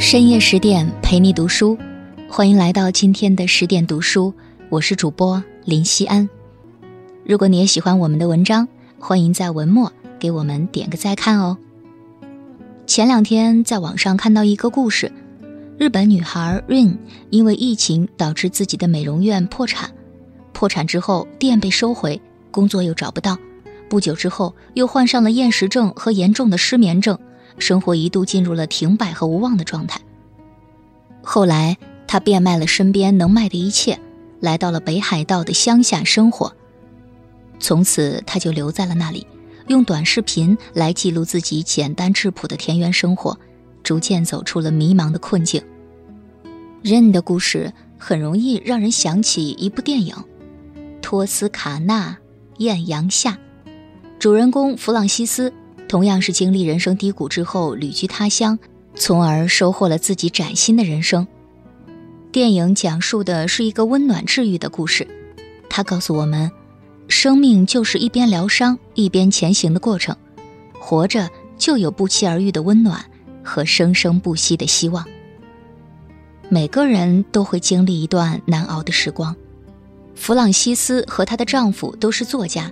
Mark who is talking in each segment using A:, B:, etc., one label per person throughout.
A: 深夜十点陪你读书，欢迎来到今天的十点读书，我是主播林西安。如果你也喜欢我们的文章，欢迎在文末给我们点个再看哦。前两天在网上看到一个故事，日本女孩 Rain 因为疫情导致自己的美容院破产，破产之后店被收回，工作又找不到，不久之后又患上了厌食症和严重的失眠症。生活一度进入了停摆和无望的状态。后来，他变卖了身边能卖的一切，来到了北海道的乡下生活。从此，他就留在了那里，用短视频来记录自己简单质朴的田园生活，逐渐走出了迷茫的困境。任的故事很容易让人想起一部电影《托斯卡纳艳阳下》，主人公弗朗西斯。同样是经历人生低谷之后旅居他乡，从而收获了自己崭新的人生。电影讲述的是一个温暖治愈的故事，它告诉我们，生命就是一边疗伤一边前行的过程，活着就有不期而遇的温暖和生生不息的希望。每个人都会经历一段难熬的时光。弗朗西斯和她的丈夫都是作家。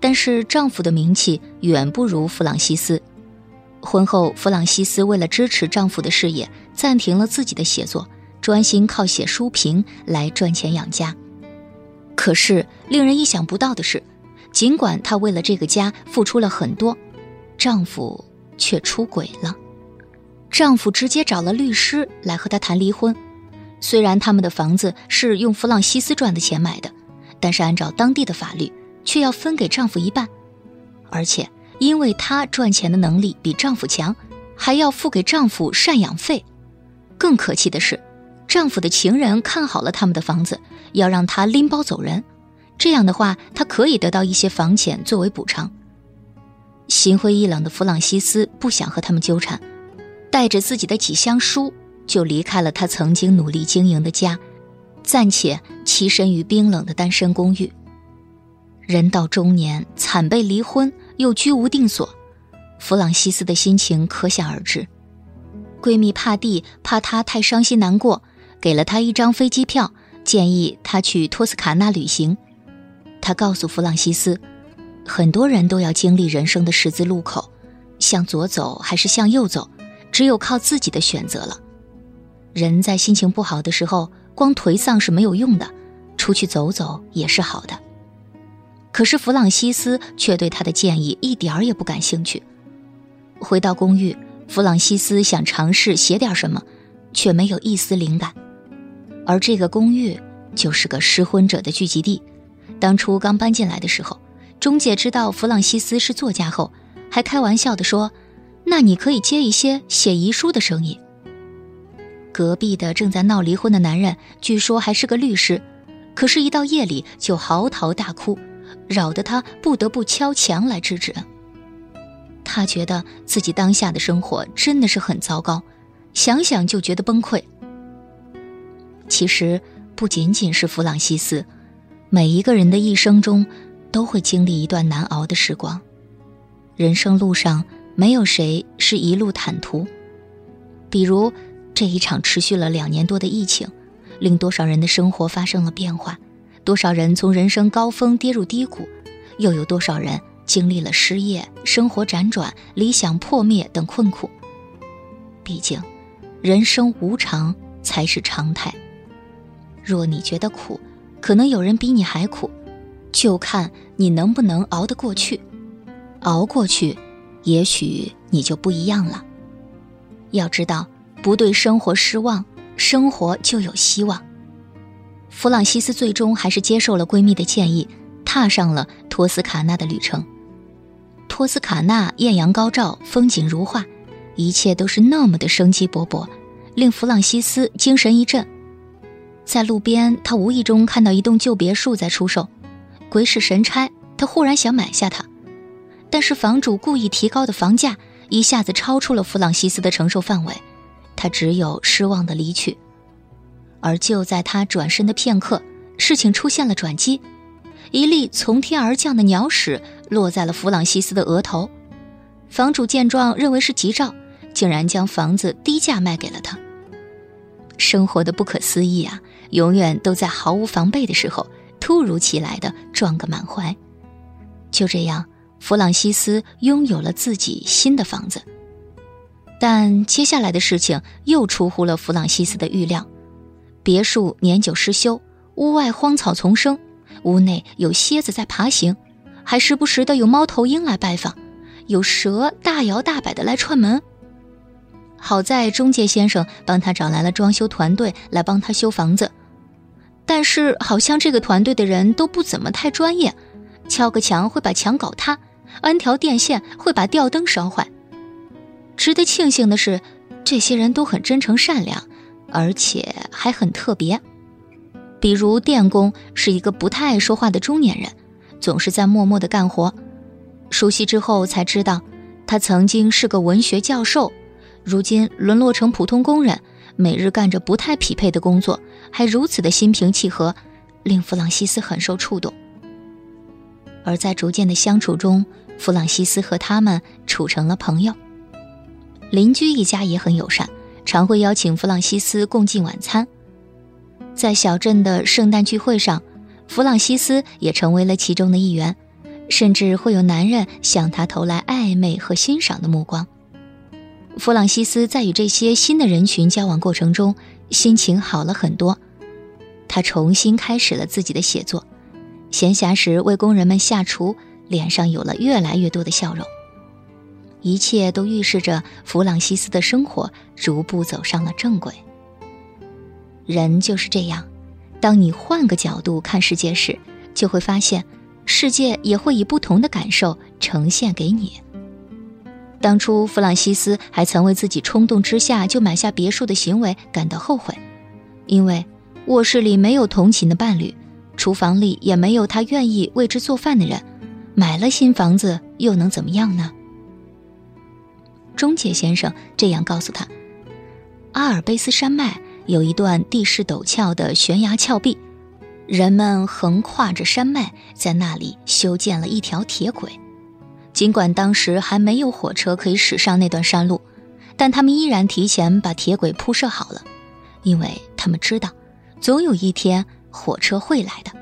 A: 但是丈夫的名气远不如弗朗西斯。婚后，弗朗西斯为了支持丈夫的事业，暂停了自己的写作，专心靠写书评来赚钱养家。可是，令人意想不到的是，尽管她为了这个家付出了很多，丈夫却出轨了。丈夫直接找了律师来和她谈离婚。虽然他们的房子是用弗朗西斯赚的钱买的，但是按照当地的法律。却要分给丈夫一半，而且因为她赚钱的能力比丈夫强，还要付给丈夫赡养费。更可气的是，丈夫的情人看好了他们的房子，要让她拎包走人。这样的话，她可以得到一些房钱作为补偿。心灰意冷的弗朗西斯不想和他们纠缠，带着自己的几箱书就离开了他曾经努力经营的家，暂且栖身于冰冷的单身公寓。人到中年，惨被离婚，又居无定所，弗朗西斯的心情可想而知。闺蜜帕蒂怕她太伤心难过，给了她一张飞机票，建议她去托斯卡纳旅行。她告诉弗朗西斯，很多人都要经历人生的十字路口，向左走还是向右走，只有靠自己的选择了。人在心情不好的时候，光颓丧是没有用的，出去走走也是好的。可是弗朗西斯却对他的建议一点儿也不感兴趣。回到公寓，弗朗西斯想尝试写点什么，却没有一丝灵感。而这个公寓就是个失婚者的聚集地。当初刚搬进来的时候，中介知道弗朗西斯是作家后，还开玩笑地说：“那你可以接一些写遗书的生意。”隔壁的正在闹离婚的男人，据说还是个律师，可是，一到夜里就嚎啕大哭。扰得他不得不敲墙来制止。他觉得自己当下的生活真的是很糟糕，想想就觉得崩溃。其实不仅仅是弗朗西斯，每一个人的一生中都会经历一段难熬的时光。人生路上没有谁是一路坦途。比如这一场持续了两年多的疫情，令多少人的生活发生了变化。多少人从人生高峰跌入低谷，又有多少人经历了失业、生活辗转、理想破灭等困苦？毕竟，人生无常才是常态。若你觉得苦，可能有人比你还苦，就看你能不能熬得过去。熬过去，也许你就不一样了。要知道，不对生活失望，生活就有希望。弗朗西斯最终还是接受了闺蜜的建议，踏上了托斯卡纳的旅程。托斯卡纳艳阳高照，风景如画，一切都是那么的生机勃勃，令弗朗西斯精神一振。在路边，他无意中看到一栋旧别墅在出售，鬼使神差，他忽然想买下它，但是房主故意提高的房价一下子超出了弗朗西斯的承受范围，他只有失望的离去。而就在他转身的片刻，事情出现了转机，一粒从天而降的鸟屎落在了弗朗西斯的额头。房主见状，认为是吉兆，竟然将房子低价卖给了他。生活的不可思议啊，永远都在毫无防备的时候，突如其来的撞个满怀。就这样，弗朗西斯拥有了自己新的房子。但接下来的事情又出乎了弗朗西斯的预料，别墅年久失修，屋外荒草丛生，屋内有蝎子在爬行，还时不时的有猫头鹰来拜访，有蛇大摇大摆的来串门。好在中介先生帮他找来了装修团队来帮他修房子，但是好像这个团队的人都不怎么太专业，敲个墙会把墙搞塌，安条电线会把吊灯烧坏。值得庆幸的是，这些人都很真诚善良，而且还很特别。比如电工是一个不太爱说话的中年人，总是在默默的干活。熟悉之后才知道，他曾经是个文学教授。如今沦落成普通工人，每日干着不太匹配的工作，还如此的心平气和，令弗朗西斯很受触动。而在逐渐的相处中，弗朗西斯和他们处成了朋友。邻居一家也很友善，常会邀请弗朗西斯共进晚餐。在小镇的圣诞聚会上，弗朗西斯也成为了其中的一员，甚至会有男人向他投来暧昧和欣赏的目光。弗朗西斯在与这些新的人群交往过程中，心情好了很多。他重新开始了自己的写作，闲暇时为工人们下厨，脸上有了越来越多的笑容。一切都预示着弗朗西斯的生活逐步走上了正轨。人就是这样，当你换个角度看世界时，就会发现，世界也会以不同的感受呈现给你。当初弗朗西斯还曾为自己冲动之下就买下别墅的行为感到后悔，因为卧室里没有同寝的伴侣，厨房里也没有他愿意为之做饭的人，买了新房子又能怎么样呢？中介先生这样告诉他：“阿尔卑斯山脉有一段地势陡峭的悬崖峭壁，人们横跨着山脉，在那里修建了一条铁轨。”尽管当时还没有火车可以驶上那段山路，但他们依然提前把铁轨铺设好了，因为他们知道，总有一天火车会来的。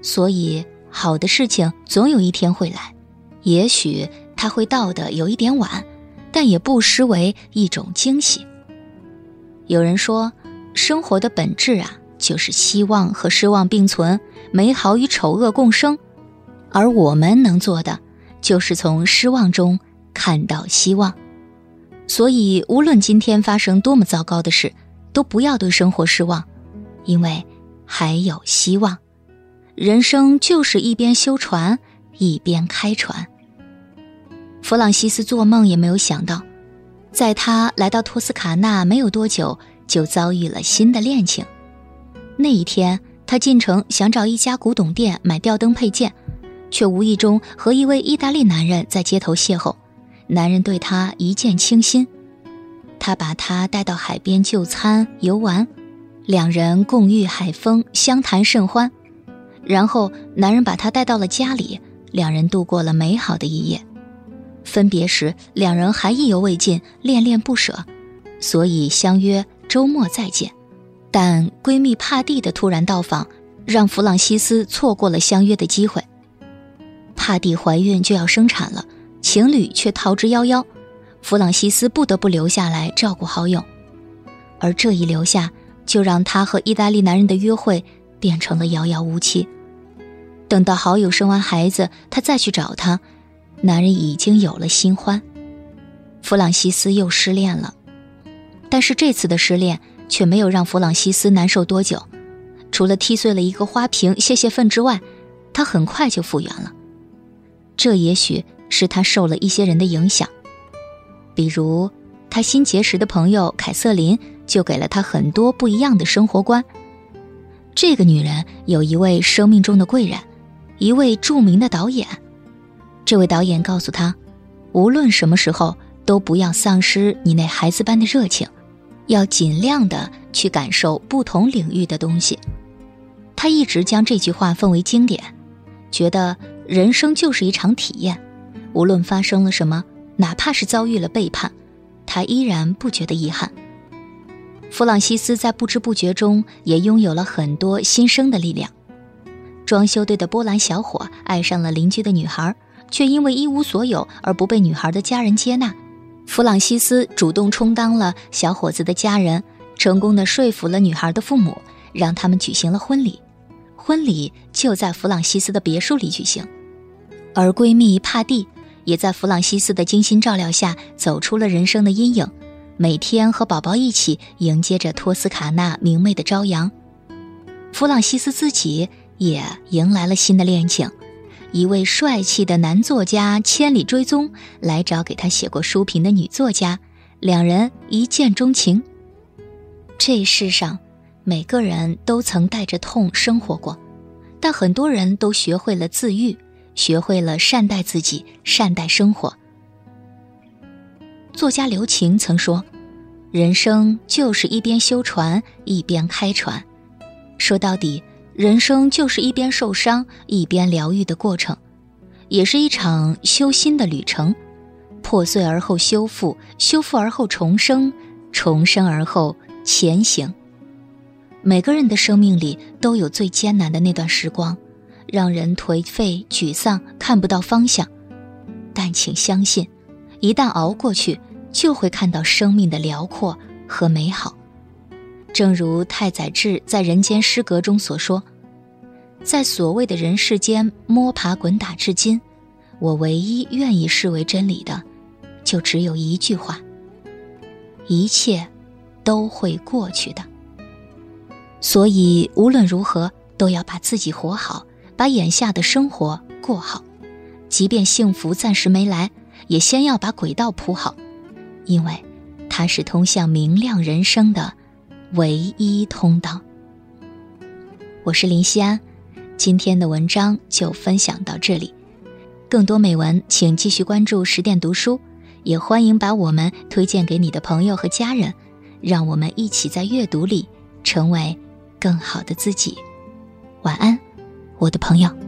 A: 所以，好的事情总有一天会来，也许它会到的有一点晚，但也不失为一种惊喜。有人说，生活的本质啊，就是希望和失望并存，美好与丑恶共生，而我们能做的。就是从失望中看到希望，所以无论今天发生多么糟糕的事，都不要对生活失望，因为还有希望。人生就是一边修船一边开船。弗朗西斯做梦也没有想到，在他来到托斯卡纳没有多久，就遭遇了新的恋情。那一天，他进城想找一家古董店买吊灯配件。却无意中和一位意大利男人在街头邂逅，男人对他一见倾心，他把她带到海边就餐游玩，两人共浴海风，相谈甚欢。然后男人把她带到了家里，两人度过了美好的一夜。分别时，两人还意犹未尽，恋恋不舍，所以相约周末再见。但闺蜜帕蒂的突然到访，让弗朗西斯错过了相约的机会。帕蒂怀孕就要生产了，情侣却逃之夭夭，弗朗西斯不得不留下来照顾好友，而这一留下，就让他和意大利男人的约会变成了遥遥无期。等到好友生完孩子，他再去找他，男人已经有了新欢，弗朗西斯又失恋了。但是这次的失恋却没有让弗朗西斯难受多久，除了踢碎了一个花瓶泄泄愤之外，他很快就复原了。这也许是他受了一些人的影响，比如他新结识的朋友凯瑟琳就给了他很多不一样的生活观。这个女人有一位生命中的贵人，一位著名的导演。这位导演告诉他，无论什么时候都不要丧失你那孩子般的热情，要尽量的去感受不同领域的东西。他一直将这句话奉为经典，觉得。人生就是一场体验，无论发生了什么，哪怕是遭遇了背叛，他依然不觉得遗憾。弗朗西斯在不知不觉中也拥有了很多新生的力量。装修队的波兰小伙爱上了邻居的女孩，却因为一无所有而不被女孩的家人接纳。弗朗西斯主动充当了小伙子的家人，成功的说服了女孩的父母，让他们举行了婚礼。婚礼就在弗朗西斯的别墅里举行，而闺蜜帕蒂也在弗朗西斯的精心照料下走出了人生的阴影。每天和宝宝一起迎接着托斯卡纳明媚的朝阳，弗朗西斯自己也迎来了新的恋情，一位帅气的男作家千里追踪来找给他写过书评的女作家，两人一见钟情。这世上，每个人都曾带着痛生活过，但很多人都学会了自愈，学会了善待自己，善待生活。作家刘擎曾说：“人生就是一边修船一边开船。”说到底，人生就是一边受伤一边疗愈的过程，也是一场修心的旅程。破碎而后修复，修复而后重生，重生而后前行。每个人的生命里都有最艰难的那段时光，让人颓废沮丧，看不到方向。但请相信。一旦熬过去，就会看到生命的辽阔和美好。正如太宰治在《人间失格》中所说：“在所谓的人世间摸爬滚打至今，我唯一愿意视为真理的，就只有一句话：一切都会过去的。所以无论如何，都要把自己活好，把眼下的生活过好，即便幸福暂时没来。”也先要把轨道铺好，因为它是通向明亮人生的唯一通道。我是林夕安，今天的文章就分享到这里。更多美文，请继续关注十点读书，也欢迎把我们推荐给你的朋友和家人，让我们一起在阅读里成为更好的自己。晚安，我的朋友。